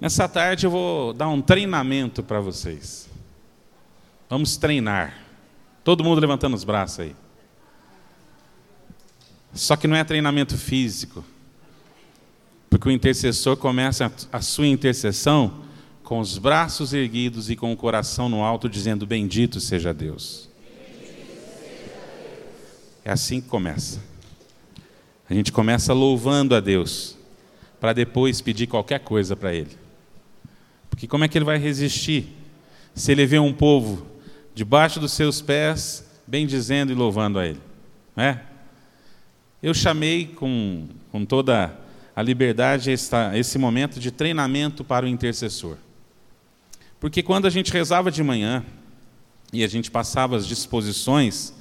Nessa tarde eu vou dar um treinamento para vocês. Vamos treinar. Todo mundo levantando os braços aí. Só que não é treinamento físico. Porque o intercessor começa a sua intercessão com os braços erguidos e com o coração no alto, dizendo: Bendito seja Deus. É assim que começa. A gente começa louvando a Deus, para depois pedir qualquer coisa para Ele. Porque como é que ele vai resistir se ele vê um povo debaixo dos seus pés, bendizendo e louvando a Ele? Não é? Eu chamei com, com toda a liberdade esta, esse momento de treinamento para o intercessor. Porque quando a gente rezava de manhã e a gente passava as disposições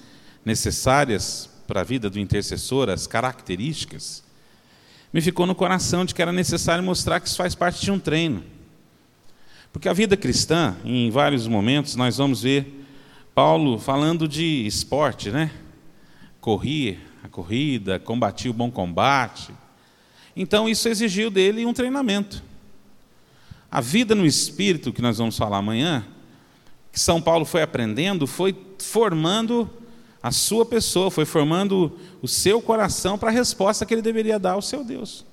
necessárias para a vida do intercessor, as características, me ficou no coração de que era necessário mostrar que isso faz parte de um treino. Porque a vida cristã, em vários momentos, nós vamos ver Paulo falando de esporte, né? Corri a corrida, combati o bom combate. Então, isso exigiu dele um treinamento. A vida no espírito, que nós vamos falar amanhã, que São Paulo foi aprendendo, foi formando a sua pessoa, foi formando o seu coração para a resposta que ele deveria dar ao seu Deus.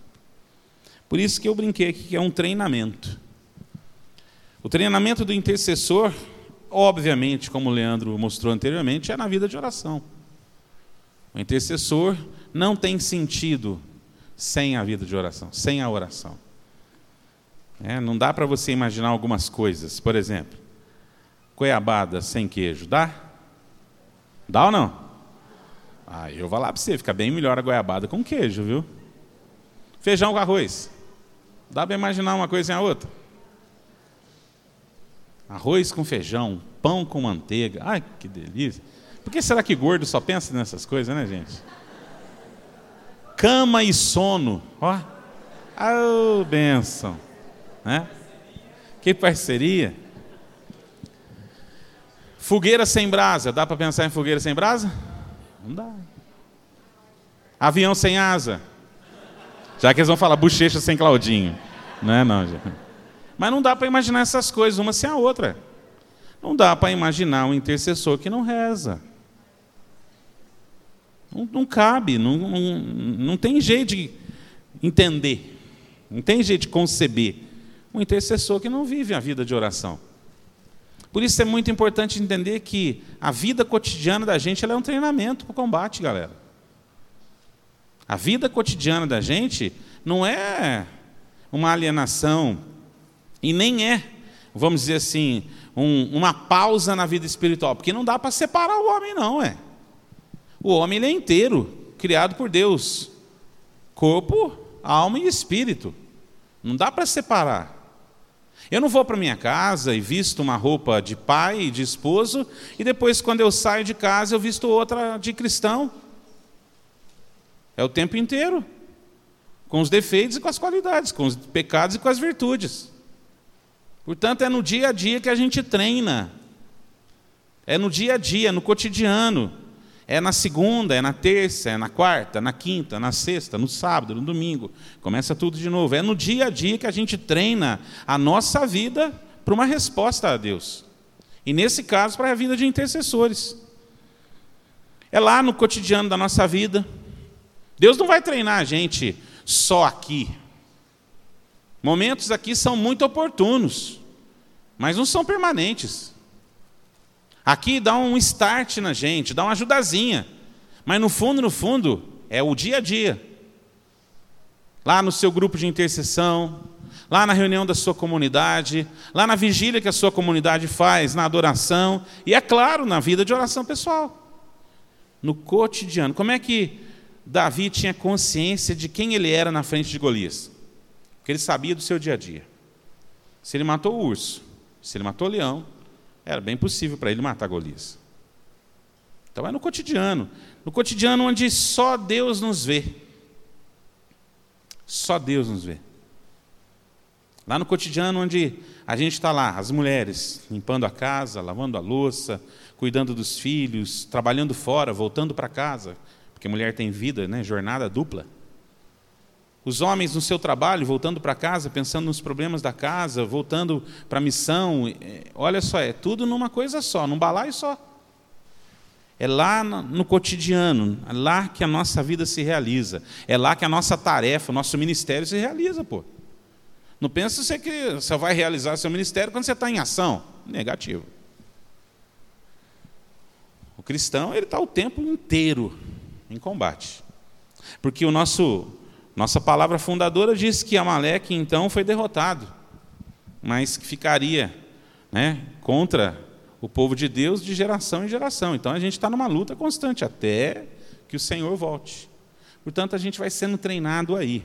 Por isso que eu brinquei aqui que é um treinamento. O treinamento do intercessor, obviamente, como o Leandro mostrou anteriormente, é na vida de oração. O intercessor não tem sentido sem a vida de oração, sem a oração. É, não dá para você imaginar algumas coisas. Por exemplo, goiabada sem queijo, dá? Dá ou não? Ah, eu vou lá para você, fica bem melhor a goiabada com queijo, viu? Feijão com arroz. Dá para imaginar uma coisa sem a outra? Arroz com feijão, pão com manteiga. Ai, que delícia. Por que será que gordo só pensa nessas coisas, né, gente? Cama e sono. Ó. Oh, benção. Né? Que parceria. Fogueira sem brasa. Dá para pensar em fogueira sem brasa? Não dá. Avião sem asa. Já que eles vão falar bochecha sem Claudinho. Não é não, gente. Mas não dá para imaginar essas coisas uma sem a outra. Não dá para imaginar um intercessor que não reza. Não, não cabe, não, não, não tem jeito de entender, não tem jeito de conceber um intercessor que não vive a vida de oração. Por isso é muito importante entender que a vida cotidiana da gente é um treinamento para o combate, galera. A vida cotidiana da gente não é uma alienação e nem é, vamos dizer assim, um, uma pausa na vida espiritual, porque não dá para separar o homem, não, é. O homem é inteiro, criado por Deus. Corpo, alma e espírito. Não dá para separar. Eu não vou para minha casa e visto uma roupa de pai e de esposo, e depois, quando eu saio de casa, eu visto outra de cristão. É o tempo inteiro. Com os defeitos e com as qualidades, com os pecados e com as virtudes. Portanto, é no dia a dia que a gente treina. É no dia a dia, no cotidiano. É na segunda, é na terça, é na quarta, na quinta, na sexta, no sábado, no domingo. Começa tudo de novo. É no dia a dia que a gente treina a nossa vida para uma resposta a Deus. E nesse caso, para a vida de intercessores. É lá no cotidiano da nossa vida. Deus não vai treinar a gente só aqui, Momentos aqui são muito oportunos, mas não são permanentes. Aqui dá um start na gente, dá uma ajudazinha, mas no fundo, no fundo, é o dia a dia. Lá no seu grupo de intercessão, lá na reunião da sua comunidade, lá na vigília que a sua comunidade faz, na adoração, e é claro, na vida de oração pessoal. No cotidiano. Como é que Davi tinha consciência de quem ele era na frente de Golias? Porque ele sabia do seu dia a dia. Se ele matou o urso, se ele matou o leão, era bem possível para ele matar Golias. Então é no cotidiano. No cotidiano onde só Deus nos vê. Só Deus nos vê. Lá no cotidiano onde a gente está lá, as mulheres, limpando a casa, lavando a louça, cuidando dos filhos, trabalhando fora, voltando para casa, porque mulher tem vida, né, jornada dupla. Os homens no seu trabalho, voltando para casa, pensando nos problemas da casa, voltando para a missão, olha só, é tudo numa coisa só, num balaio só. É lá no cotidiano, é lá que a nossa vida se realiza. É lá que a nossa tarefa, o nosso ministério se realiza, pô. Não pensa você que você vai realizar seu ministério quando você está em ação. Negativo. O cristão ele está o tempo inteiro em combate, porque o nosso nossa palavra fundadora diz que Amaleque então foi derrotado, mas que ficaria, né, contra o povo de Deus de geração em geração. Então a gente está numa luta constante até que o Senhor volte. Portanto, a gente vai sendo treinado aí,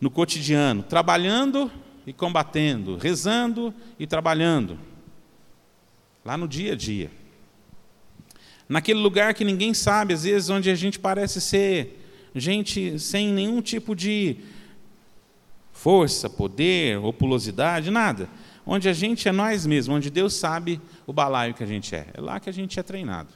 no cotidiano, trabalhando e combatendo, rezando e trabalhando, lá no dia a dia. Naquele lugar que ninguém sabe, às vezes, onde a gente parece ser gente sem nenhum tipo de força, poder, opulosidade, nada onde a gente é nós mesmos, onde Deus sabe o balaio que a gente é. É lá que a gente é treinado.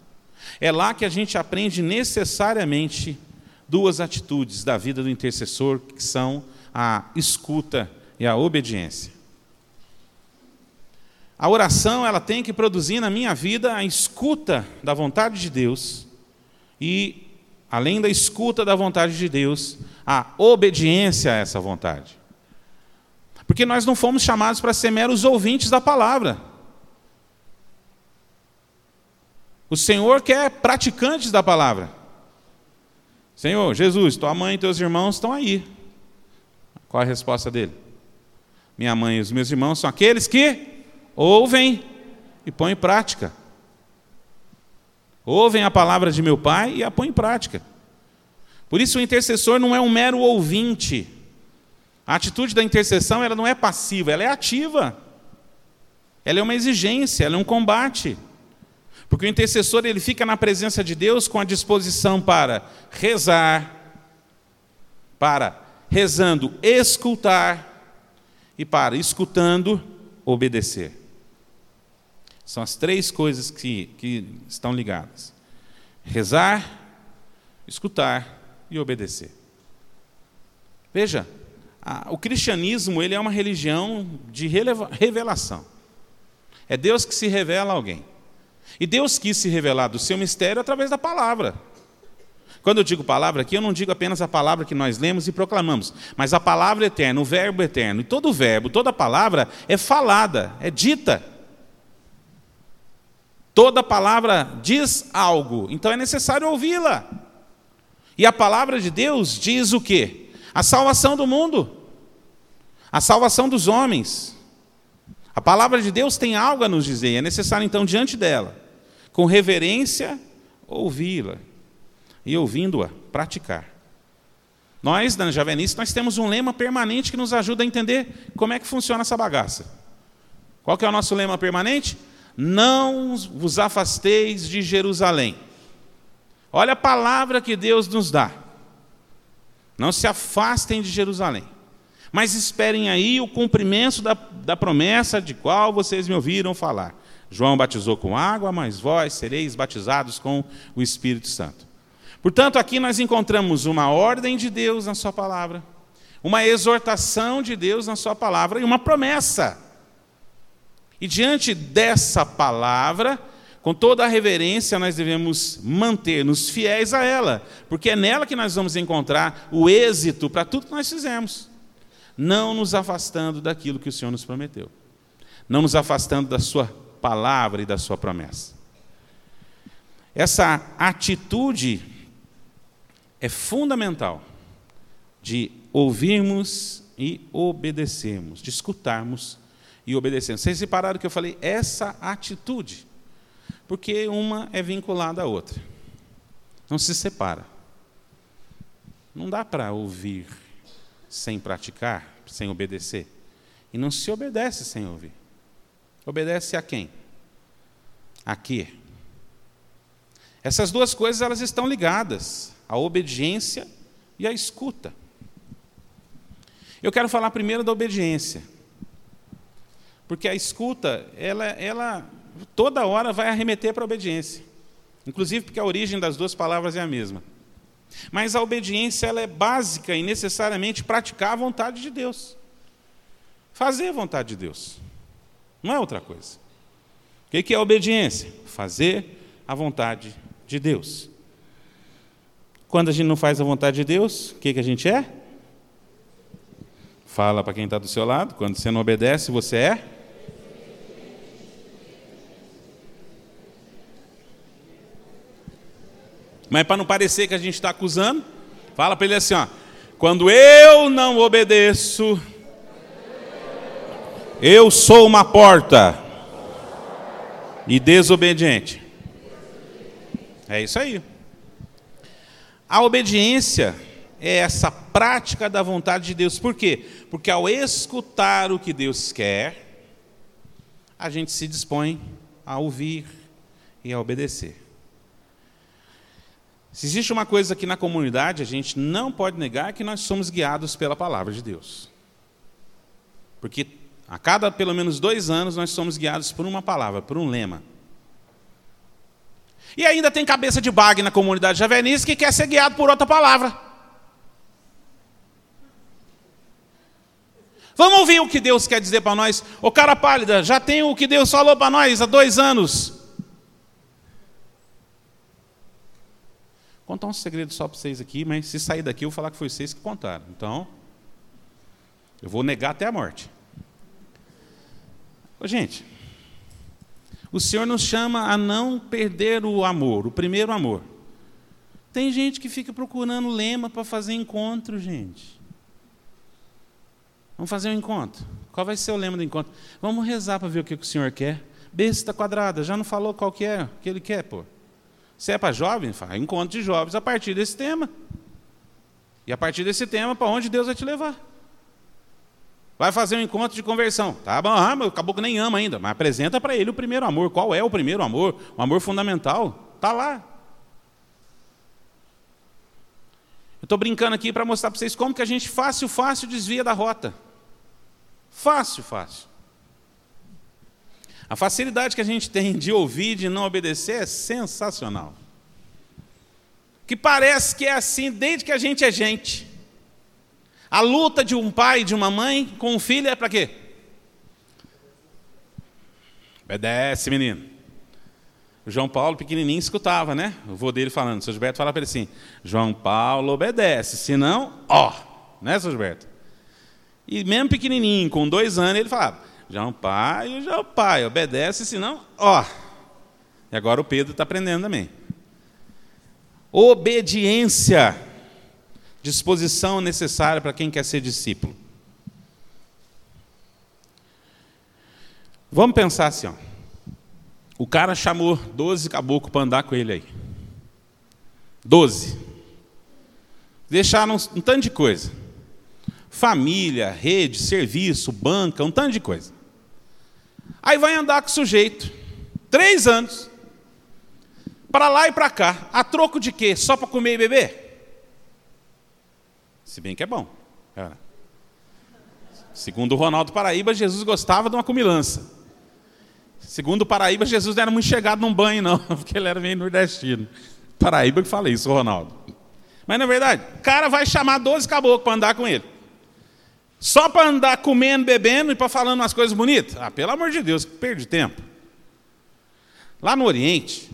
É lá que a gente aprende necessariamente duas atitudes da vida do intercessor, que são a escuta e a obediência. A oração ela tem que produzir na minha vida a escuta da vontade de Deus e, além da escuta da vontade de Deus, a obediência a essa vontade. Porque nós não fomos chamados para ser meros ouvintes da palavra. O Senhor quer praticantes da palavra. Senhor, Jesus, tua mãe e teus irmãos estão aí. Qual a resposta dele? Minha mãe e os meus irmãos são aqueles que ouvem e põem em prática. Ouvem a palavra de meu pai e a põem em prática. Por isso o intercessor não é um mero ouvinte a atitude da intercessão ela não é passiva, ela é ativa. Ela é uma exigência, ela é um combate. Porque o intercessor ele fica na presença de Deus com a disposição para rezar, para rezando escutar e para escutando obedecer. São as três coisas que, que estão ligadas: rezar, escutar e obedecer. Veja, o cristianismo ele é uma religião de revelação. É Deus que se revela a alguém. E Deus quis se revelar do seu mistério através da palavra. Quando eu digo palavra aqui, eu não digo apenas a palavra que nós lemos e proclamamos, mas a palavra eterna, o verbo eterno. E todo verbo, toda palavra é falada, é dita. Toda palavra diz algo, então é necessário ouvi-la. E a palavra de Deus diz o quê? a salvação do mundo, a salvação dos homens. A palavra de Deus tem algo a nos dizer, é necessário então, diante dela, com reverência, ouvi-la e ouvindo-a, praticar. Nós, da Javenice, nós temos um lema permanente que nos ajuda a entender como é que funciona essa bagaça. Qual que é o nosso lema permanente? Não vos afasteis de Jerusalém. Olha a palavra que Deus nos dá. Não se afastem de Jerusalém, mas esperem aí o cumprimento da, da promessa de qual vocês me ouviram falar. João batizou com água, mas vós sereis batizados com o Espírito Santo. Portanto, aqui nós encontramos uma ordem de Deus na Sua palavra, uma exortação de Deus na Sua palavra e uma promessa. E diante dessa palavra, com toda a reverência, nós devemos manter-nos fiéis a ela, porque é nela que nós vamos encontrar o êxito para tudo que nós fizemos. Não nos afastando daquilo que o Senhor nos prometeu, não nos afastando da Sua palavra e da Sua promessa. Essa atitude é fundamental de ouvirmos e obedecermos, de escutarmos e obedecermos. Vocês repararam que eu falei essa atitude? porque uma é vinculada à outra. Não se separa. Não dá para ouvir sem praticar, sem obedecer. E não se obedece sem ouvir. Obedece a quem? A quê? Essas duas coisas elas estão ligadas, a obediência e a escuta. Eu quero falar primeiro da obediência. Porque a escuta, ela, ela toda hora vai arremeter para a obediência. Inclusive porque a origem das duas palavras é a mesma. Mas a obediência ela é básica e necessariamente praticar a vontade de Deus. Fazer a vontade de Deus. Não é outra coisa. O que é obediência? Fazer a vontade de Deus. Quando a gente não faz a vontade de Deus, o que, que a gente é? Fala para quem está do seu lado. Quando você não obedece, você é? Mas para não parecer que a gente está acusando, fala para ele assim: ó, quando eu não obedeço, eu sou uma porta e desobediente. É isso aí. A obediência é essa prática da vontade de Deus. Por quê? Porque ao escutar o que Deus quer, a gente se dispõe a ouvir e a obedecer. Se existe uma coisa aqui na comunidade, a gente não pode negar é que nós somos guiados pela palavra de Deus. Porque a cada pelo menos dois anos nós somos guiados por uma palavra, por um lema. E ainda tem cabeça de bag na comunidade javenice que quer ser guiado por outra palavra. Vamos ouvir o que Deus quer dizer para nós. Ô cara pálida, já tem o que Deus falou para nós há dois anos. Contar um segredo só para vocês aqui, mas se sair daqui eu vou falar que foi vocês que contaram. Então, eu vou negar até a morte. Ô, gente, o Senhor nos chama a não perder o amor, o primeiro amor. Tem gente que fica procurando lema para fazer encontro, gente. Vamos fazer um encontro. Qual vai ser o lema do encontro? Vamos rezar para ver o que o Senhor quer. Besta quadrada, já não falou qual que é, o que ele quer, pô. Se é para jovem, faz encontro de jovens a partir desse tema. E a partir desse tema, para onde Deus vai te levar? Vai fazer um encontro de conversão. Tá bom, ah, o caboclo nem ama ainda. Mas apresenta para ele o primeiro amor. Qual é o primeiro amor? O amor fundamental? Está lá. Eu estou brincando aqui para mostrar para vocês como que a gente fácil, fácil desvia da rota. Fácil, fácil. A facilidade que a gente tem de ouvir, de não obedecer, é sensacional. Que parece que é assim desde que a gente é gente. A luta de um pai e de uma mãe com um filho é para quê? Obedece, menino. O João Paulo, pequenininho, escutava, né? O vô dele falando. O seu Gilberto fala para ele assim: João Paulo obedece, senão, ó. Né, seu Gilberto? E mesmo pequenininho, com dois anos, ele falava: já é um pai, já é o pai, obedece, senão, ó. E agora o Pedro está aprendendo também. Obediência, disposição necessária para quem quer ser discípulo. Vamos pensar assim, ó. O cara chamou 12 caboclos para andar com ele aí. 12. Deixaram um, um tanto de coisa. Família, rede, serviço, banca, um tanto de coisa. Aí vai andar com o sujeito, três anos, para lá e para cá, a troco de quê? Só para comer e beber? Se bem que é bom. É. Segundo o Ronaldo Paraíba, Jesus gostava de uma comilança. Segundo o Paraíba, Jesus não era muito chegado num banho, não, porque ele era meio nordestino. Paraíba que fala isso, Ronaldo. Mas na verdade, o cara vai chamar 12 caboclos para andar com ele. Só para andar comendo, bebendo e para falando umas coisas bonitas? Ah, pelo amor de Deus, perde tempo. Lá no Oriente,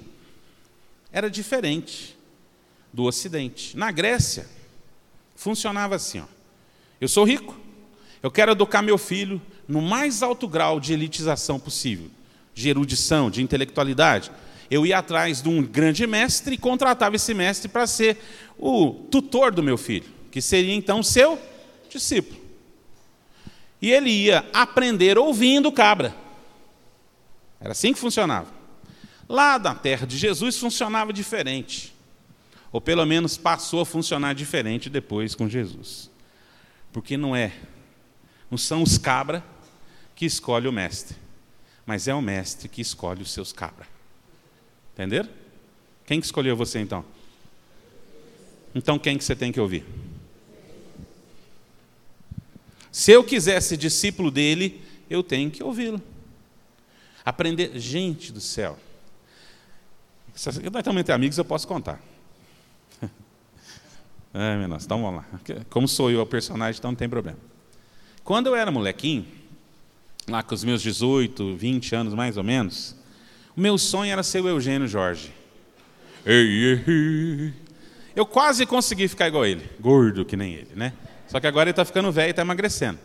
era diferente do Ocidente. Na Grécia, funcionava assim: ó. eu sou rico, eu quero educar meu filho no mais alto grau de elitização possível, de erudição, de intelectualidade. Eu ia atrás de um grande mestre e contratava esse mestre para ser o tutor do meu filho, que seria então seu discípulo. E ele ia aprender ouvindo cabra. Era assim que funcionava. Lá na terra de Jesus funcionava diferente. Ou pelo menos passou a funcionar diferente depois com Jesus. Porque não é, não são os cabra que escolhe o mestre, mas é o mestre que escolhe os seus cabra. Entenderam? Quem que escolheu você então? Então quem que você tem que ouvir? Se eu quiser ser discípulo dele, eu tenho que ouvi-lo. Aprender. Gente do céu. Nós também temos amigos, eu posso contar. Meu nossa, então vamos lá. Como sou eu o personagem, então não tem problema. Quando eu era molequinho, lá com os meus 18, 20 anos mais ou menos, o meu sonho era ser o Eugênio Jorge. Eu quase consegui ficar igual ele, gordo que nem ele, né? Só que agora ele está ficando velho e está emagrecendo.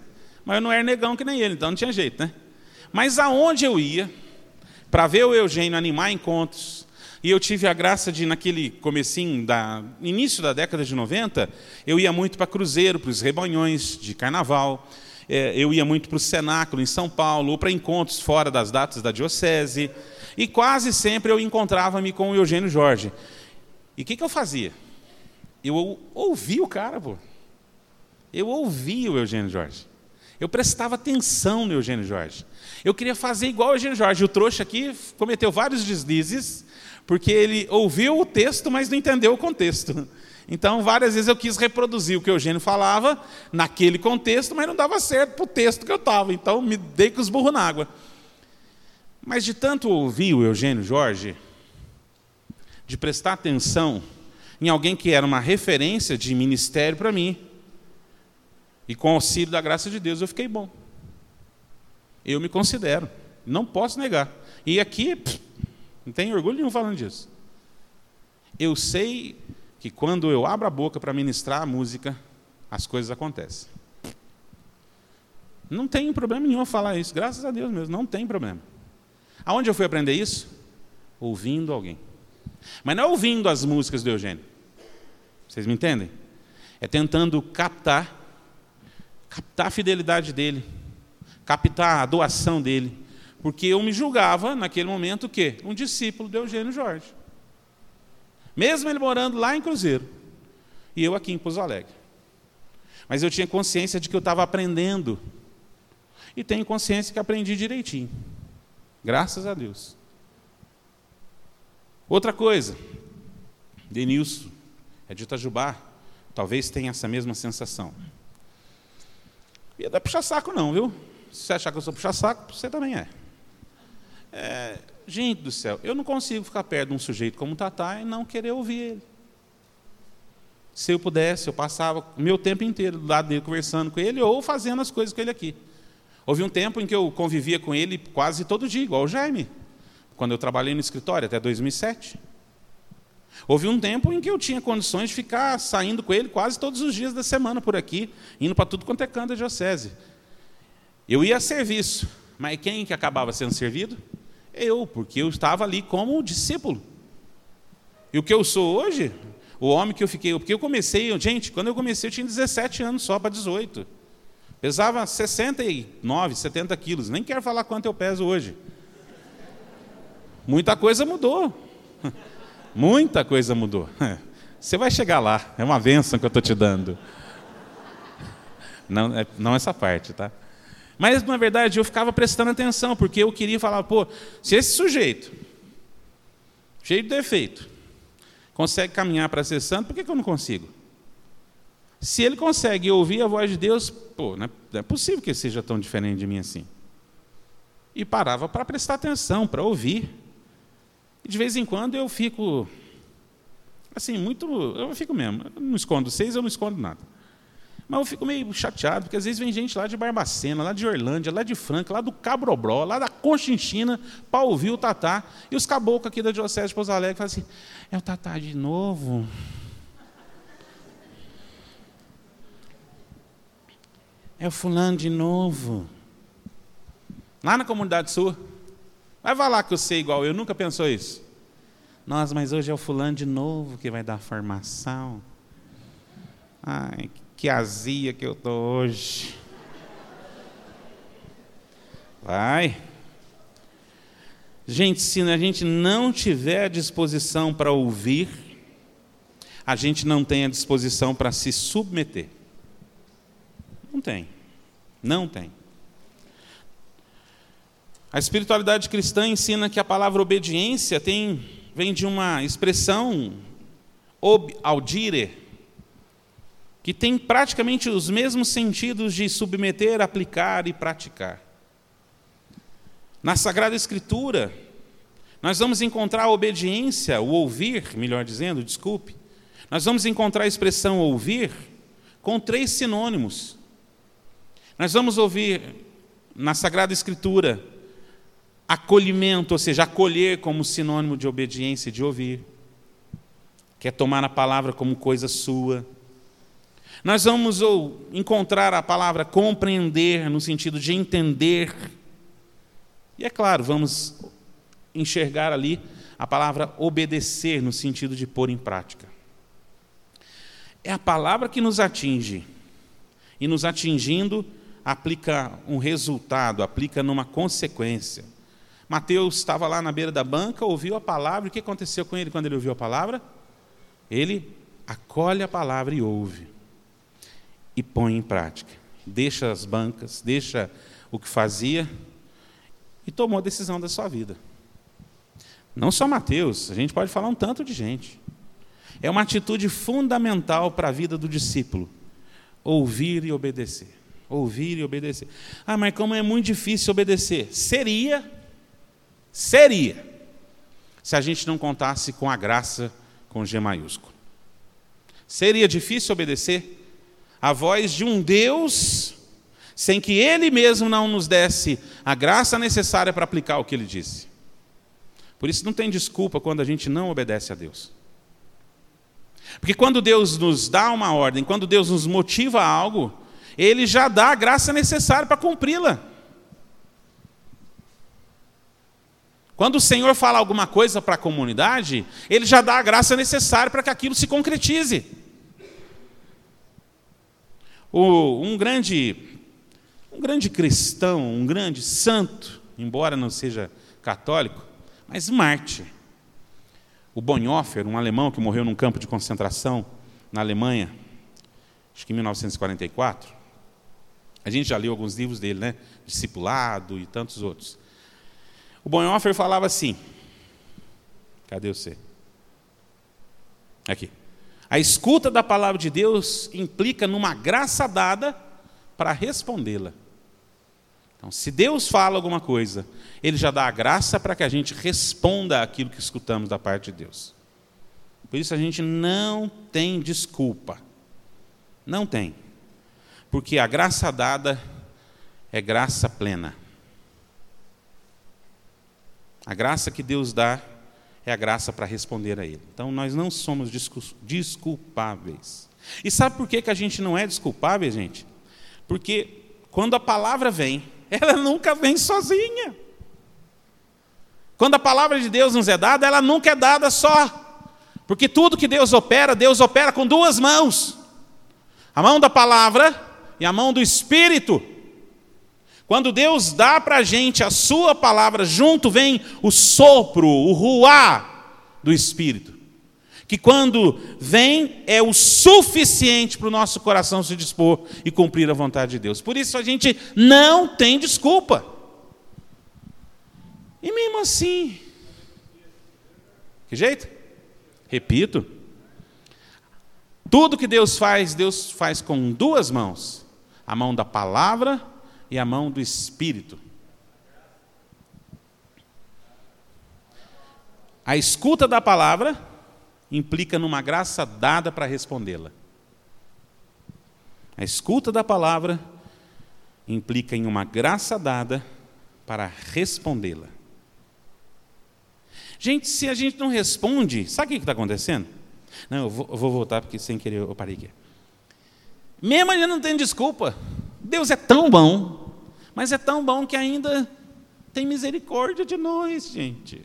Mas eu não era negão que nem ele, então não tinha jeito, né? Mas aonde eu ia, para ver o Eugênio animar encontros, e eu tive a graça de, naquele comecinho, da, início da década de 90, eu ia muito para cruzeiro, para os rebanhões de carnaval, é, eu ia muito para o cenáculo em São Paulo, ou para encontros fora das datas da diocese, e quase sempre eu encontrava-me com o Eugênio Jorge. E o que, que eu fazia? Eu ouvia o cara, pô. Eu ouvia o Eugênio Jorge. Eu prestava atenção no Eugênio Jorge. Eu queria fazer igual o Eugênio Jorge. O trouxa aqui cometeu vários deslizes, porque ele ouviu o texto, mas não entendeu o contexto. Então, várias vezes eu quis reproduzir o que o Eugênio falava naquele contexto, mas não dava certo para o texto que eu estava. Então, me dei com os burros na água. Mas de tanto ouvir o Eugênio Jorge, de prestar atenção em alguém que era uma referência de ministério para mim, e com o auxílio da graça de Deus, eu fiquei bom. Eu me considero, não posso negar. E aqui, pff, não tenho orgulho nenhum falando disso. Eu sei que quando eu abro a boca para ministrar a música, as coisas acontecem. Não tem problema nenhum falar isso, graças a Deus mesmo, não tem problema. Aonde eu fui aprender isso? Ouvindo alguém. Mas não é ouvindo as músicas do Eugênio. Vocês me entendem? É tentando captar, captar a fidelidade dele, captar a doação dele, porque eu me julgava, naquele momento, o quê? Um discípulo de Eugênio Jorge. Mesmo ele morando lá em Cruzeiro. E eu aqui em Pouso Alegre. Mas eu tinha consciência de que eu estava aprendendo. E tenho consciência que aprendi direitinho. Graças a Deus. Outra coisa, Denilson, é de Itajubá, talvez tenha essa mesma sensação. E é da puxa-saco não, viu? Se você achar que eu sou puxa-saco, você também é. É, gente do céu, eu não consigo ficar perto de um sujeito como o Tatá e não querer ouvir ele. Se eu pudesse, eu passava o meu tempo inteiro do lado dele conversando com ele ou fazendo as coisas com ele aqui. Houve um tempo em que eu convivia com ele quase todo dia, igual o Jaime, quando eu trabalhei no escritório, até 2007. Houve um tempo em que eu tinha condições de ficar saindo com ele quase todos os dias da semana por aqui, indo para tudo quanto é canto da diocese. Eu ia a serviço, mas quem que acabava sendo servido? Eu, porque eu estava ali como discípulo. E o que eu sou hoje, o homem que eu fiquei, porque eu comecei, gente, quando eu comecei eu tinha 17 anos só para 18. Pesava 69, 70 quilos, nem quero falar quanto eu peso hoje. Muita coisa mudou. Muita coisa mudou. Você vai chegar lá, é uma benção que eu estou te dando. Não, é, não essa parte, tá? Mas, na verdade, eu ficava prestando atenção, porque eu queria falar, pô, se esse sujeito, cheio de defeito, consegue caminhar para ser santo, por que, que eu não consigo? Se ele consegue ouvir a voz de Deus, pô, não é, não é possível que ele seja tão diferente de mim assim. E parava para prestar atenção, para ouvir. E de vez em quando eu fico, assim, muito, eu fico mesmo, eu não escondo vocês, eu não escondo nada. Mas eu fico meio chateado, porque às vezes vem gente lá de Barbacena, lá de Orlândia, lá de Franca, lá do Cabrobró, lá da Conchinchina, para ouvir o Tatá. E os caboclos aqui da Diocese de Pouso Alegre falam assim, é o Tatá de novo? É o fulano de novo. Lá na comunidade sua. Vai falar que eu sei igual eu, nunca pensou isso. Nossa, mas hoje é o fulano de novo que vai dar formação. Ai, que azia que eu estou hoje. Vai. Gente, se a gente não tiver a disposição para ouvir, a gente não tem a disposição para se submeter. Não tem. Não tem. A espiritualidade cristã ensina que a palavra obediência tem, vem de uma expressão ob audire, que tem praticamente os mesmos sentidos de submeter, aplicar e praticar. Na Sagrada Escritura, nós vamos encontrar a obediência, o ouvir, melhor dizendo, desculpe, Nós vamos encontrar a expressão ouvir com três sinônimos. Nós vamos ouvir na Sagrada Escritura acolhimento, ou seja, acolher como sinônimo de obediência, de ouvir. Quer tomar a palavra como coisa sua. Nós vamos ou, encontrar a palavra compreender, no sentido de entender. E é claro, vamos enxergar ali a palavra obedecer, no sentido de pôr em prática. É a palavra que nos atinge. E nos atingindo, aplica um resultado, aplica numa consequência. Mateus estava lá na beira da banca, ouviu a palavra, e o que aconteceu com ele quando ele ouviu a palavra? Ele acolhe a palavra e ouve, e põe em prática. Deixa as bancas, deixa o que fazia, e tomou a decisão da sua vida. Não só Mateus, a gente pode falar um tanto de gente. É uma atitude fundamental para a vida do discípulo: ouvir e obedecer. Ouvir e obedecer. Ah, mas como é muito difícil obedecer? Seria seria se a gente não contasse com a graça com G maiúsculo. Seria difícil obedecer a voz de um Deus sem que Ele mesmo não nos desse a graça necessária para aplicar o que Ele disse. Por isso não tem desculpa quando a gente não obedece a Deus. Porque quando Deus nos dá uma ordem, quando Deus nos motiva a algo, Ele já dá a graça necessária para cumpri-la. Quando o Senhor fala alguma coisa para a comunidade, Ele já dá a graça necessária para que aquilo se concretize. O, um, grande, um grande cristão, um grande santo, embora não seja católico, mas Marte. O Bonhoeffer, um alemão que morreu num campo de concentração na Alemanha, acho que em 1944. A gente já leu alguns livros dele, né? Discipulado e tantos outros. O Bonhoeffer falava assim: Cadê você? Aqui. A escuta da palavra de Deus implica numa graça dada para respondê-la. Então, se Deus fala alguma coisa, Ele já dá a graça para que a gente responda aquilo que escutamos da parte de Deus. Por isso a gente não tem desculpa. Não tem. Porque a graça dada é graça plena. A graça que Deus dá é a graça para responder a Ele. Então nós não somos desculpáveis. E sabe por que, que a gente não é desculpável, gente? Porque quando a palavra vem, ela nunca vem sozinha. Quando a palavra de Deus nos é dada, ela nunca é dada só. Porque tudo que Deus opera, Deus opera com duas mãos: a mão da palavra e a mão do Espírito. Quando Deus dá para a gente a sua palavra, junto vem o sopro, o ruá do Espírito. Que quando vem é o suficiente para o nosso coração se dispor e cumprir a vontade de Deus. Por isso a gente não tem desculpa. E mesmo assim, que jeito? Repito, tudo que Deus faz, Deus faz com duas mãos: a mão da palavra e a mão do Espírito. A escuta da palavra implica numa graça dada para respondê-la. A escuta da palavra implica em uma graça dada para respondê-la. Gente, se a gente não responde, sabe o que está acontecendo? Não, eu vou, eu vou, voltar porque sem querer eu parei aqui. Mesmo gente não tem desculpa. Deus é tão bom mas é tão bom que ainda tem misericórdia de nós, gente.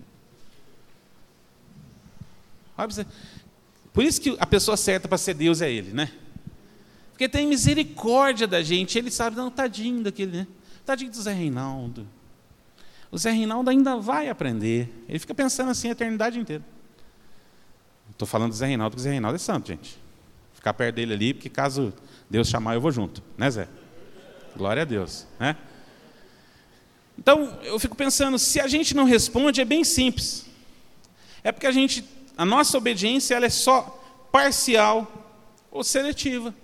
Por isso que a pessoa certa para ser Deus é Ele, né? Porque tem misericórdia da gente. Ele sabe, não, tadinho daquele, né? Tadinho do Zé Reinaldo. O Zé Reinaldo ainda vai aprender. Ele fica pensando assim a eternidade inteira. Estou falando do Zé Reinaldo, porque o Zé Reinaldo é santo, gente. Ficar perto dele ali, porque caso Deus chamar, eu vou junto. Né, Zé? Glória a Deus. Né? Então, eu fico pensando, se a gente não responde, é bem simples. É porque a gente, a nossa obediência ela é só parcial ou seletiva.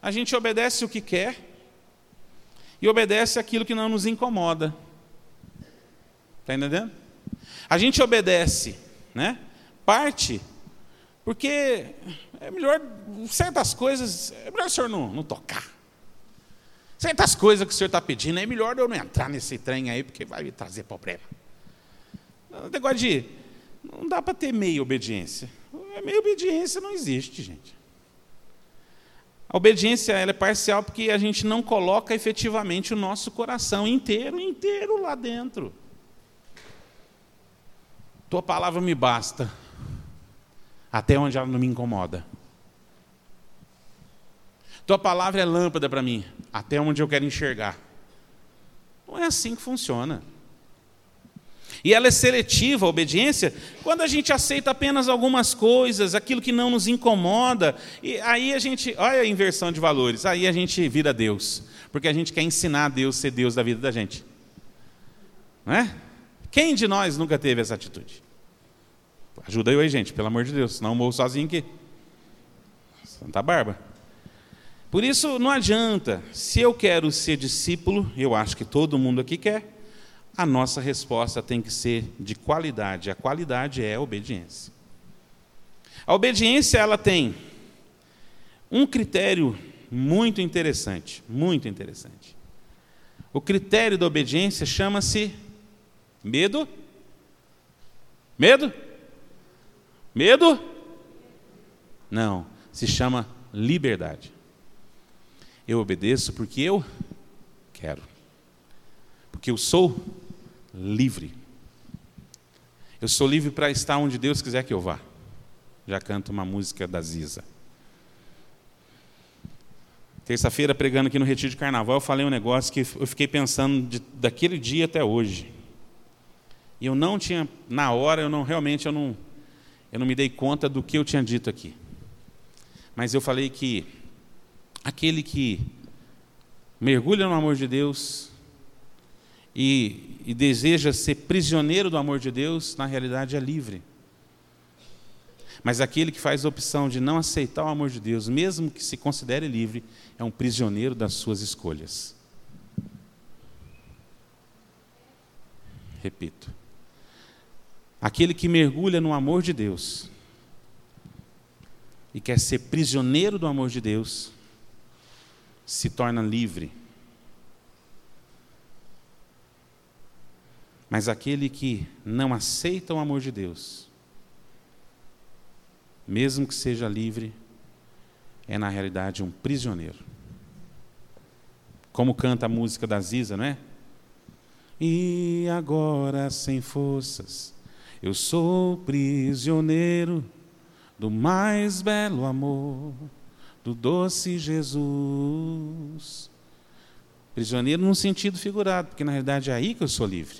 A gente obedece o que quer e obedece aquilo que não nos incomoda. Está entendendo? A gente obedece, né? Parte Porque é melhor, certas coisas, é melhor o senhor não, não tocar. Certas coisas que o senhor está pedindo, é melhor eu não entrar nesse trem aí, porque vai me trazer problema. O negócio de. Não dá para ter meia obediência. Meia obediência não existe, gente. A obediência ela é parcial porque a gente não coloca efetivamente o nosso coração inteiro, inteiro lá dentro. Tua palavra me basta, até onde ela não me incomoda. Tua palavra é lâmpada para mim, até onde eu quero enxergar. Não é assim que funciona. E ela é seletiva, a obediência, quando a gente aceita apenas algumas coisas, aquilo que não nos incomoda, e aí a gente, olha a inversão de valores, aí a gente vira Deus, porque a gente quer ensinar a Deus ser Deus da vida da gente. Não é? Quem de nós nunca teve essa atitude? Ajuda eu aí, gente, pelo amor de Deus, senão eu morro sozinho aqui. Santa Barba. Por isso, não adianta. Se eu quero ser discípulo, eu acho que todo mundo aqui quer, a nossa resposta tem que ser de qualidade. A qualidade é a obediência. A obediência ela tem um critério muito interessante, muito interessante. O critério da obediência chama-se medo. Medo? Medo? Não, se chama liberdade. Eu obedeço porque eu quero. Porque eu sou livre. Eu sou livre para estar onde Deus quiser que eu vá. Já canto uma música da Ziza. Terça-feira, pregando aqui no Retiro de Carnaval, eu falei um negócio que eu fiquei pensando de, daquele dia até hoje. E eu não tinha, na hora, eu não realmente eu não, eu não me dei conta do que eu tinha dito aqui. Mas eu falei que aquele que mergulha no amor de Deus e e deseja ser prisioneiro do amor de Deus, na realidade é livre. Mas aquele que faz a opção de não aceitar o amor de Deus, mesmo que se considere livre, é um prisioneiro das suas escolhas. Repito. Aquele que mergulha no amor de Deus e quer ser prisioneiro do amor de Deus, se torna livre Mas aquele que não aceita o amor de Deus, mesmo que seja livre, é na realidade um prisioneiro. Como canta a música da Ziza, não é? E agora sem forças, eu sou prisioneiro do mais belo amor, do doce Jesus. Prisioneiro num sentido figurado, porque na realidade é aí que eu sou livre.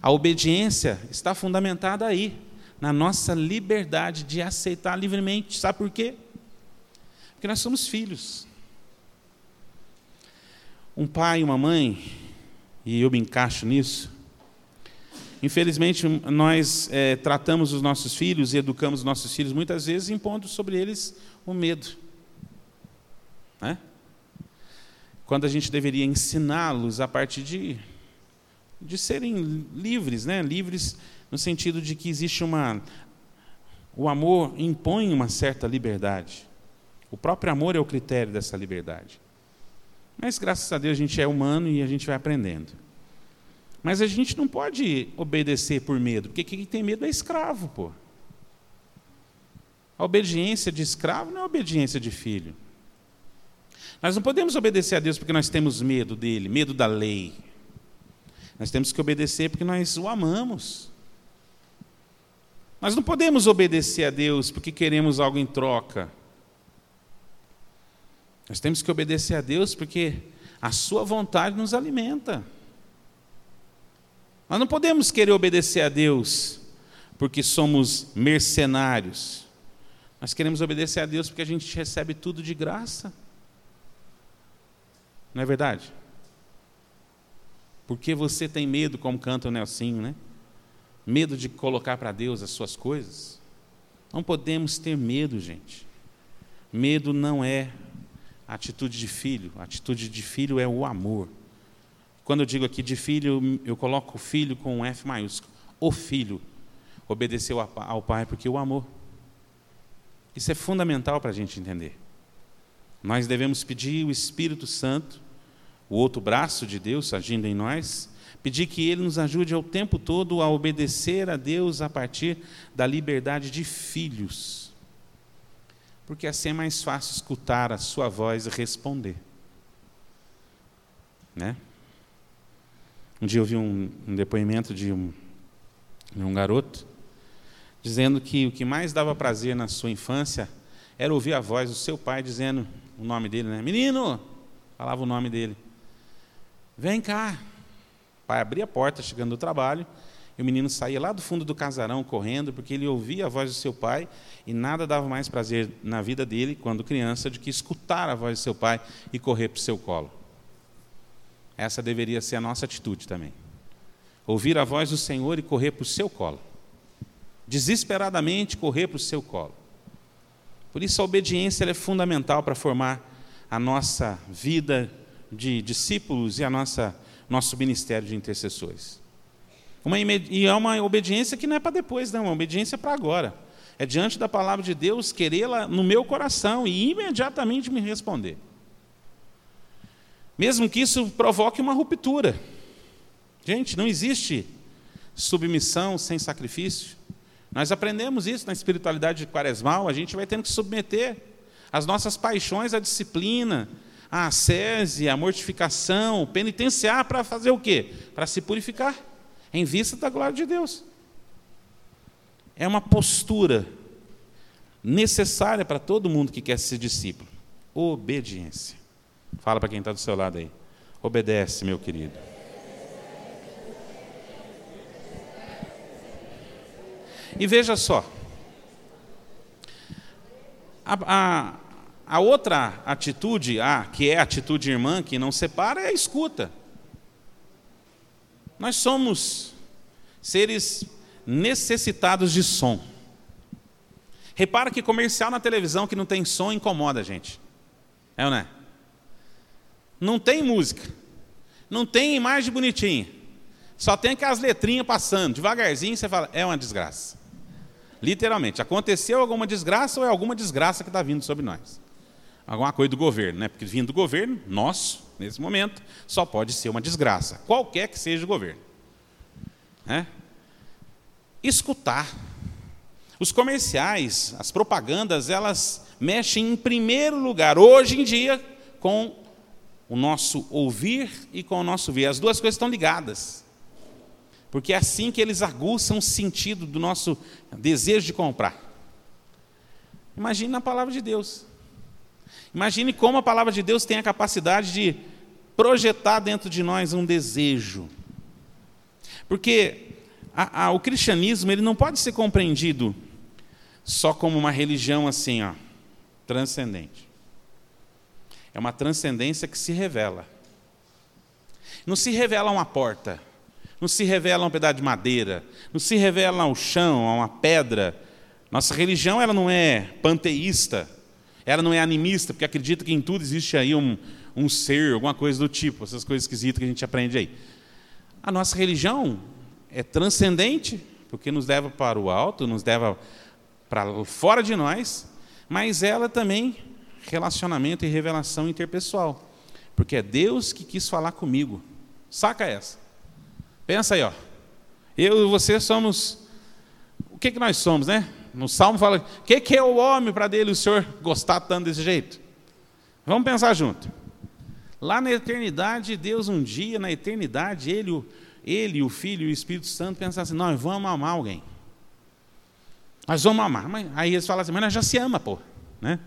A obediência está fundamentada aí, na nossa liberdade de aceitar livremente. Sabe por quê? Porque nós somos filhos. Um pai e uma mãe, e eu me encaixo nisso, infelizmente nós é, tratamos os nossos filhos e educamos os nossos filhos muitas vezes impondo sobre eles o medo. Né? Quando a gente deveria ensiná-los a partir de de serem livres, né? livres no sentido de que existe uma. O amor impõe uma certa liberdade. O próprio amor é o critério dessa liberdade. Mas graças a Deus a gente é humano e a gente vai aprendendo. Mas a gente não pode obedecer por medo, porque quem tem medo é escravo, pô. A obediência de escravo não é obediência de filho. Nós não podemos obedecer a Deus porque nós temos medo dele, medo da lei. Nós temos que obedecer porque nós o amamos. Nós não podemos obedecer a Deus porque queremos algo em troca. Nós temos que obedecer a Deus porque a Sua vontade nos alimenta. Nós não podemos querer obedecer a Deus porque somos mercenários. Nós queremos obedecer a Deus porque a gente recebe tudo de graça. Não é verdade? Porque você tem medo, como canta o Nelsinho, né? Medo de colocar para Deus as suas coisas. Não podemos ter medo, gente. Medo não é atitude de filho. A atitude de filho é o amor. Quando eu digo aqui de filho, eu coloco filho com um F maiúsculo. O filho obedeceu ao pai porque o amor. Isso é fundamental para a gente entender. Nós devemos pedir o Espírito Santo, o outro braço de Deus agindo em nós, pedir que Ele nos ajude ao tempo todo a obedecer a Deus a partir da liberdade de filhos. Porque assim é mais fácil escutar a Sua voz e responder. Né? Um dia eu vi um, um depoimento de um, de um garoto dizendo que o que mais dava prazer na sua infância era ouvir a voz do seu pai dizendo o nome dele, né? Menino! Falava o nome dele. Vem cá. O pai abria a porta chegando do trabalho e o menino saía lá do fundo do casarão correndo porque ele ouvia a voz do seu pai e nada dava mais prazer na vida dele quando criança do que escutar a voz do seu pai e correr para o seu colo. Essa deveria ser a nossa atitude também. Ouvir a voz do Senhor e correr para o seu colo. Desesperadamente correr para o seu colo. Por isso a obediência é fundamental para formar a nossa vida de discípulos e a nossa nosso ministério de intercessores. Uma, e é uma obediência que não é para depois, não, é uma obediência para agora. É diante da palavra de Deus querê-la no meu coração e imediatamente me responder. Mesmo que isso provoque uma ruptura. Gente, não existe submissão sem sacrifício. Nós aprendemos isso na espiritualidade quaresmal, a gente vai tendo que submeter as nossas paixões à disciplina, à ascese, à mortificação, penitenciar para fazer o quê? Para se purificar, em vista da glória de Deus. É uma postura necessária para todo mundo que quer ser discípulo. Obediência. Fala para quem está do seu lado aí. Obedece, meu querido. E veja só, a, a, a, outra atitude, a, que é a atitude irmã, que não separa, é a escuta. Nós somos seres necessitados de som. Repara que comercial na televisão que não tem som incomoda a gente. É ou não é? Não tem música. Não tem imagem bonitinha. Só tem aquelas letrinhas passando. Devagarzinho você fala, é uma desgraça. Literalmente, aconteceu alguma desgraça ou é alguma desgraça que está vindo sobre nós? Alguma coisa do governo, né? Porque vindo do governo, nosso, nesse momento, só pode ser uma desgraça, qualquer que seja o governo. É? Escutar. Os comerciais, as propagandas, elas mexem em primeiro lugar, hoje em dia, com o nosso ouvir e com o nosso ver. As duas coisas estão ligadas. Porque é assim que eles aguçam o sentido do nosso desejo de comprar. Imagine na palavra de Deus. Imagine como a palavra de Deus tem a capacidade de projetar dentro de nós um desejo. Porque a, a, o cristianismo ele não pode ser compreendido só como uma religião assim, ó, transcendente. É uma transcendência que se revela. Não se revela uma porta não se revela a um pedaço de madeira, não se revela ao chão, a uma pedra. Nossa religião ela não é panteísta, ela não é animista, porque acredita que em tudo existe aí um, um ser, alguma coisa do tipo, essas coisas esquisitas que a gente aprende aí. A nossa religião é transcendente, porque nos leva para o alto, nos leva para fora de nós, mas ela também relacionamento e revelação interpessoal, porque é Deus que quis falar comigo. Saca essa? Pensa aí, ó. Eu e você somos. O que, que nós somos, né? No Salmo fala: o que, que é o homem para dele o Senhor gostar tanto desse jeito? Vamos pensar junto. Lá na eternidade, Deus um dia, na eternidade, Ele, ele o Filho e o Espírito Santo pensaram assim: nós vamos amar alguém. Nós vamos amar. Mas, aí eles falam assim: mas nós já se ama, pô. Né?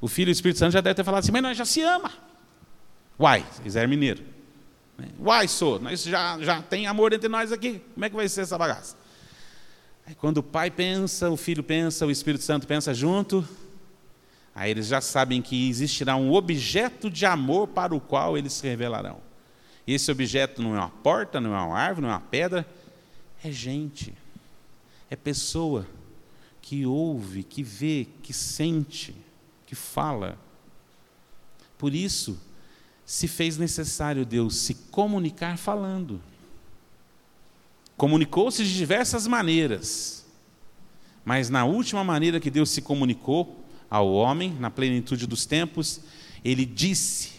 O Filho e o Espírito Santo já devem ter falado assim: mas nós já se ama. Uai, eles eram mineiros. Uai, sou, nós já, já tem amor entre nós aqui, como é que vai ser essa bagaça? Aí quando o pai pensa, o filho pensa, o Espírito Santo pensa junto, aí eles já sabem que existirá um objeto de amor para o qual eles se revelarão. E esse objeto não é uma porta, não é uma árvore, não é uma pedra, é gente, é pessoa que ouve, que vê, que sente, que fala. Por isso, se fez necessário Deus se comunicar falando. Comunicou-se de diversas maneiras, Mas na última maneira que Deus se comunicou ao homem, na plenitude dos tempos, ele disse: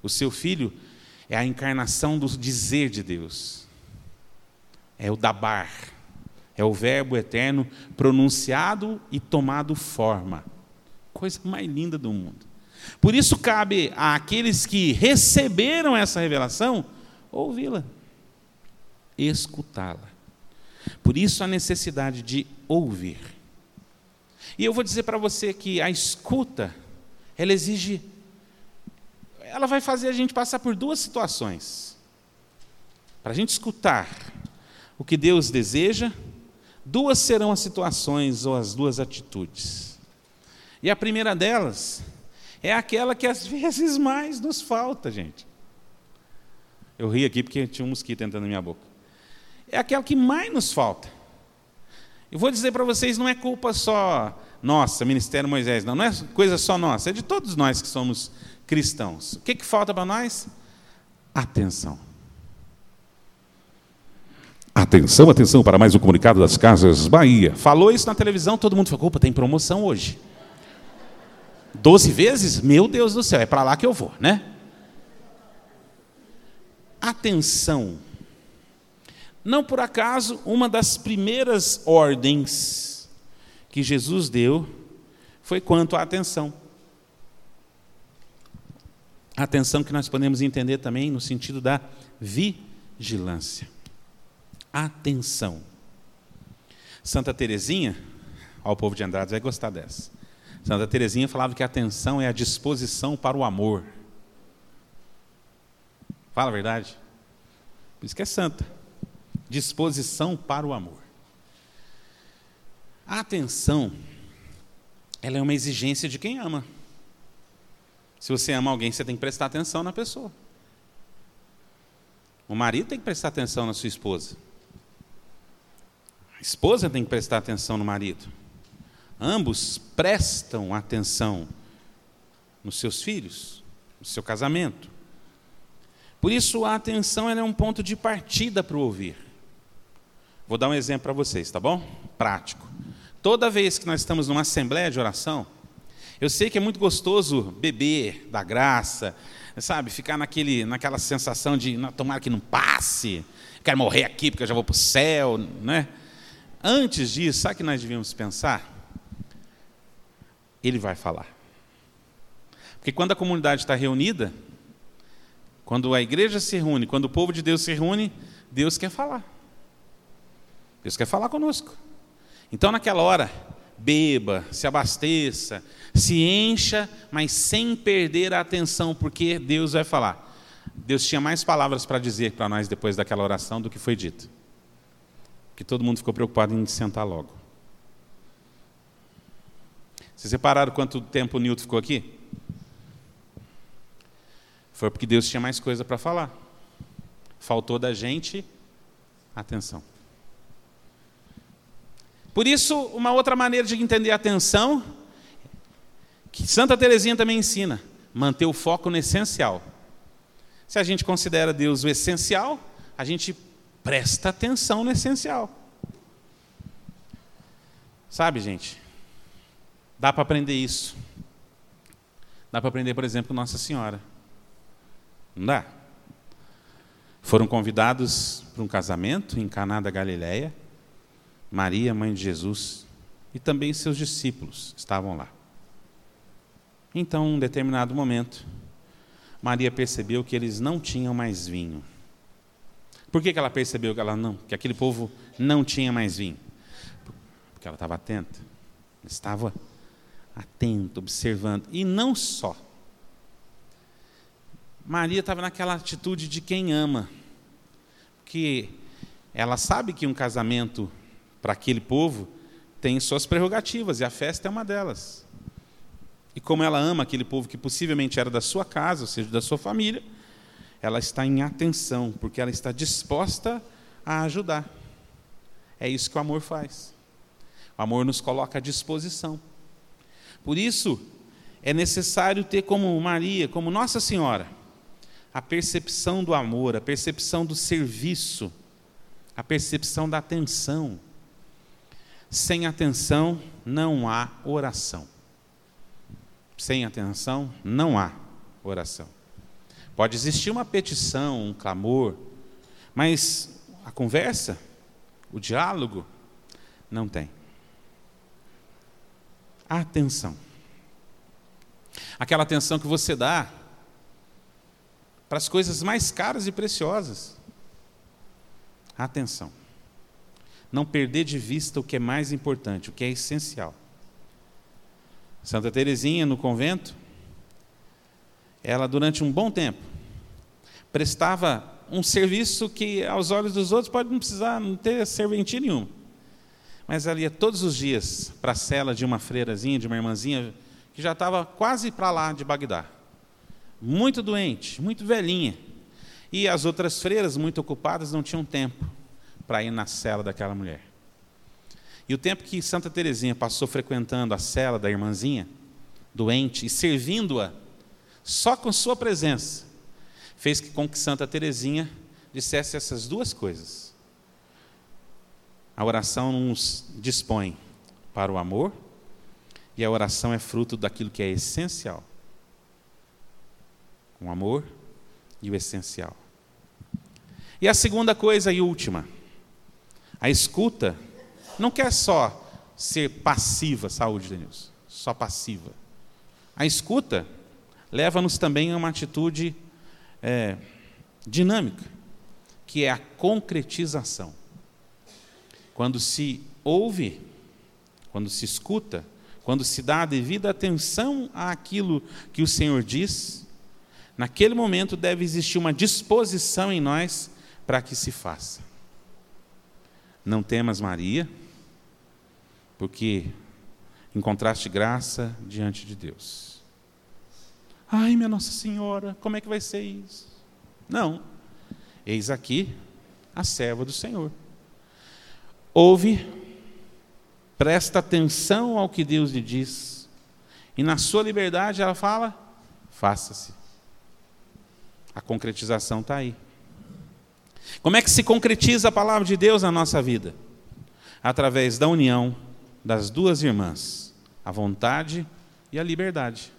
O seu filho é a encarnação do dizer de Deus. É o dabar. É o verbo eterno pronunciado e tomado forma. Coisa mais linda do mundo. Por isso cabe àqueles que receberam essa revelação ouvi-la, escutá-la. Por isso a necessidade de ouvir. E eu vou dizer para você que a escuta, ela exige ela vai fazer a gente passar por duas situações. Para a gente escutar o que Deus deseja, duas serão as situações ou as duas atitudes. E a primeira delas é aquela que às vezes mais nos falta, gente. Eu ri aqui porque tinha um mosquito entrando na minha boca. É aquela que mais nos falta. Eu vou dizer para vocês, não é culpa só nossa, Ministério Moisés, não, não é coisa só nossa, é de todos nós que somos cristãos. O que, que falta para nós? Atenção. Atenção, atenção para mais um comunicado das Casas Bahia. Falou isso na televisão, todo mundo falou: opa, tem promoção hoje. Doze vezes? Meu Deus do céu, é para lá que eu vou, né? Atenção. Não por acaso, uma das primeiras ordens que Jesus deu foi quanto à atenção. Atenção que nós podemos entender também no sentido da vigilância. Atenção. Santa Teresinha, ó, povo de Andrade vai gostar dessa. Santa Teresinha falava que a atenção é a disposição para o amor. Fala a verdade. Por isso que é santa. Disposição para o amor. A atenção, ela é uma exigência de quem ama. Se você ama alguém, você tem que prestar atenção na pessoa. O marido tem que prestar atenção na sua esposa. A esposa tem que prestar atenção no marido. Ambos prestam atenção nos seus filhos, no seu casamento. Por isso, a atenção é um ponto de partida para o ouvir. Vou dar um exemplo para vocês, tá bom? Prático. Toda vez que nós estamos numa assembleia de oração, eu sei que é muito gostoso beber da graça, sabe? Ficar naquele, naquela sensação de tomar que não passe, quero morrer aqui porque eu já vou para o céu, né? Antes disso, sabe o que nós devíamos pensar? Ele vai falar. Porque quando a comunidade está reunida, quando a igreja se reúne, quando o povo de Deus se reúne, Deus quer falar. Deus quer falar conosco. Então, naquela hora, beba, se abasteça, se encha, mas sem perder a atenção, porque Deus vai falar. Deus tinha mais palavras para dizer para nós depois daquela oração do que foi dito. Que todo mundo ficou preocupado em sentar logo. Vocês repararam quanto tempo o Newton ficou aqui? Foi porque Deus tinha mais coisa para falar. Faltou da gente atenção. Por isso, uma outra maneira de entender a atenção, que Santa Teresinha também ensina, manter o foco no essencial. Se a gente considera Deus o essencial, a gente presta atenção no essencial. Sabe, gente? Dá para aprender isso. Dá para aprender, por exemplo, Nossa Senhora. Não dá? Foram convidados para um casamento em Caná da Galileia. Maria, mãe de Jesus, e também seus discípulos estavam lá. Então, em um determinado momento, Maria percebeu que eles não tinham mais vinho. Por que, que ela percebeu que, ela não, que aquele povo não tinha mais vinho? Porque ela estava atenta. Estava atenta, observando. E não só. Maria estava naquela atitude de quem ama. Porque ela sabe que um casamento para aquele povo tem suas prerrogativas, e a festa é uma delas. E como ela ama aquele povo que possivelmente era da sua casa, ou seja, da sua família, ela está em atenção, porque ela está disposta a ajudar. É isso que o amor faz. O amor nos coloca à disposição. Por isso, é necessário ter como Maria, como Nossa Senhora, a percepção do amor, a percepção do serviço, a percepção da atenção. Sem atenção não há oração. Sem atenção não há oração. Pode existir uma petição, um clamor, mas a conversa, o diálogo, não tem. Atenção. Aquela atenção que você dá para as coisas mais caras e preciosas. Atenção. Não perder de vista o que é mais importante, o que é essencial. Santa Teresinha, no convento, ela, durante um bom tempo, prestava um serviço que, aos olhos dos outros, pode não precisar, não ter serventia nenhuma. Mas ela ia todos os dias para a cela de uma freirazinha, de uma irmãzinha, que já estava quase para lá de Bagdá. Muito doente, muito velhinha. E as outras freiras, muito ocupadas, não tinham tempo para ir na cela daquela mulher. E o tempo que Santa Teresinha passou frequentando a cela da irmãzinha, doente, e servindo-a, só com sua presença, fez com que Santa Teresinha dissesse essas duas coisas. A oração nos dispõe para o amor, e a oração é fruto daquilo que é essencial. O amor e o essencial. E a segunda coisa e última, a escuta não quer só ser passiva, saúde, Denilson, só passiva. A escuta leva-nos também a uma atitude é, dinâmica, que é a concretização. Quando se ouve, quando se escuta, quando se dá a devida atenção àquilo que o Senhor diz, naquele momento deve existir uma disposição em nós para que se faça. Não temas, Maria, porque encontraste graça diante de Deus. Ai, minha Nossa Senhora, como é que vai ser isso? Não. Eis aqui a serva do Senhor. Ouve, presta atenção ao que Deus lhe diz, e na sua liberdade ela fala: faça-se. A concretização está aí. Como é que se concretiza a palavra de Deus na nossa vida? Através da união das duas irmãs, a vontade e a liberdade.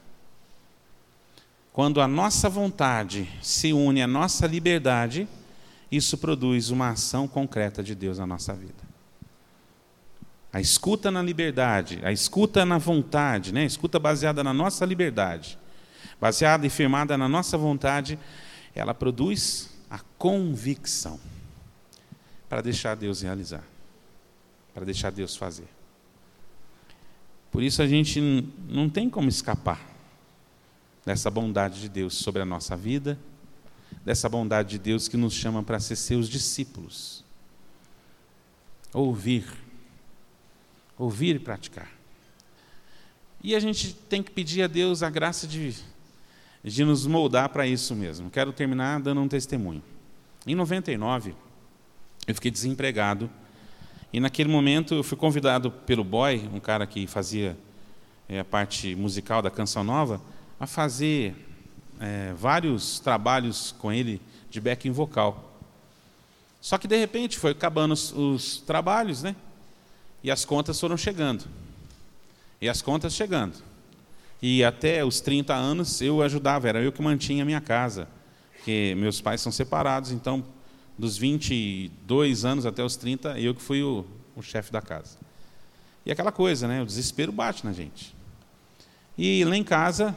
Quando a nossa vontade se une à nossa liberdade, isso produz uma ação concreta de Deus na nossa vida. A escuta na liberdade, a escuta na vontade, né? a escuta baseada na nossa liberdade, baseada e firmada na nossa vontade, ela produz a convicção para deixar Deus realizar, para deixar Deus fazer. Por isso a gente não tem como escapar dessa bondade de Deus sobre a nossa vida, dessa bondade de Deus que nos chama para ser seus discípulos. Ouvir, ouvir e praticar. E a gente tem que pedir a Deus a graça de de nos moldar para isso mesmo. Quero terminar dando um testemunho. Em 99, eu fiquei desempregado e naquele momento eu fui convidado pelo Boy, um cara que fazia é, a parte musical da Canção Nova, a fazer é, vários trabalhos com ele de backing vocal. Só que de repente foi acabando os, os trabalhos, né? E as contas foram chegando. E as contas chegando. E até os 30 anos eu ajudava, era eu que mantinha a minha casa. Porque meus pais são separados, então dos 22 anos até os 30, eu que fui o, o chefe da casa. E aquela coisa, né? O desespero bate na gente. E lá em casa,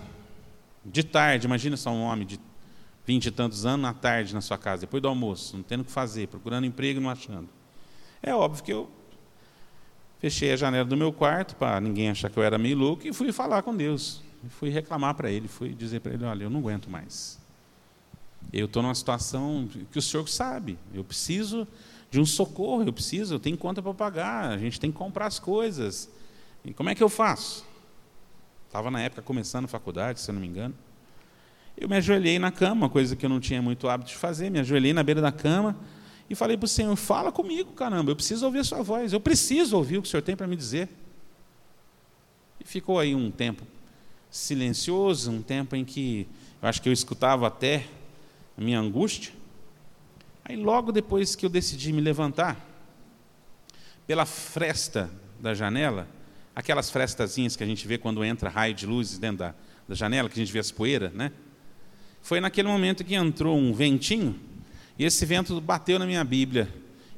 de tarde, imagina só um homem de 20 e tantos anos, na tarde na sua casa, depois do almoço, não tendo o que fazer, procurando emprego e não achando. É óbvio que eu Fechei a janela do meu quarto para ninguém achar que eu era meio louco e fui falar com Deus. Fui reclamar para Ele, fui dizer para Ele: olha, eu não aguento mais. Eu estou numa situação que o Senhor sabe. Eu preciso de um socorro, eu preciso, eu tenho conta para pagar, a gente tem que comprar as coisas. E como é que eu faço? Estava na época começando a faculdade, se eu não me engano. Eu me ajoelhei na cama, coisa que eu não tinha muito hábito de fazer, me ajoelhei na beira da cama e falei para o Senhor: fala comigo, caramba, eu preciso ouvir a sua voz, eu preciso ouvir o que o Senhor tem para me dizer. E ficou aí um tempo silencioso, um tempo em que eu acho que eu escutava até a minha angústia. Aí, logo depois que eu decidi me levantar, pela fresta da janela, aquelas frestazinhas que a gente vê quando entra raio de luzes dentro da, da janela, que a gente vê as poeiras, né? Foi naquele momento que entrou um ventinho, e esse vento bateu na minha Bíblia,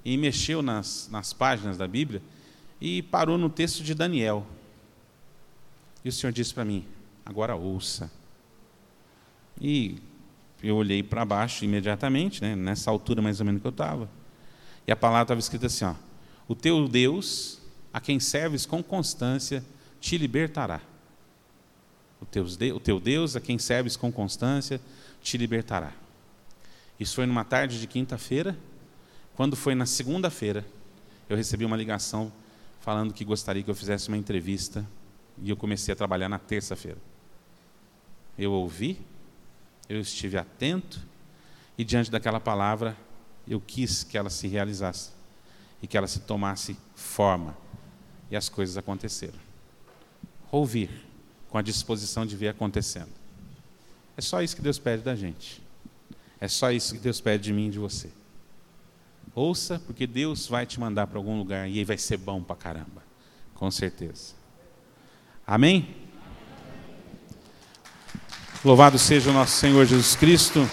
e mexeu nas, nas páginas da Bíblia, e parou no texto de Daniel. E o Senhor disse para mim: agora ouça. E eu olhei para baixo imediatamente, né, nessa altura mais ou menos que eu estava. E a palavra estava escrita assim: ó, O teu Deus, a quem serves com constância, te libertará. O o teu Deus, a quem serves com constância, te libertará. Isso foi numa tarde de quinta-feira. Quando foi na segunda-feira, eu recebi uma ligação falando que gostaria que eu fizesse uma entrevista e eu comecei a trabalhar na terça-feira. Eu ouvi, eu estive atento e diante daquela palavra eu quis que ela se realizasse e que ela se tomasse forma e as coisas aconteceram. Ouvir com a disposição de ver acontecendo. É só isso que Deus pede da gente. É só isso que Deus pede de mim e de você. Ouça, porque Deus vai te mandar para algum lugar e aí vai ser bom para caramba. Com certeza. Amém? Louvado seja o nosso Senhor Jesus Cristo.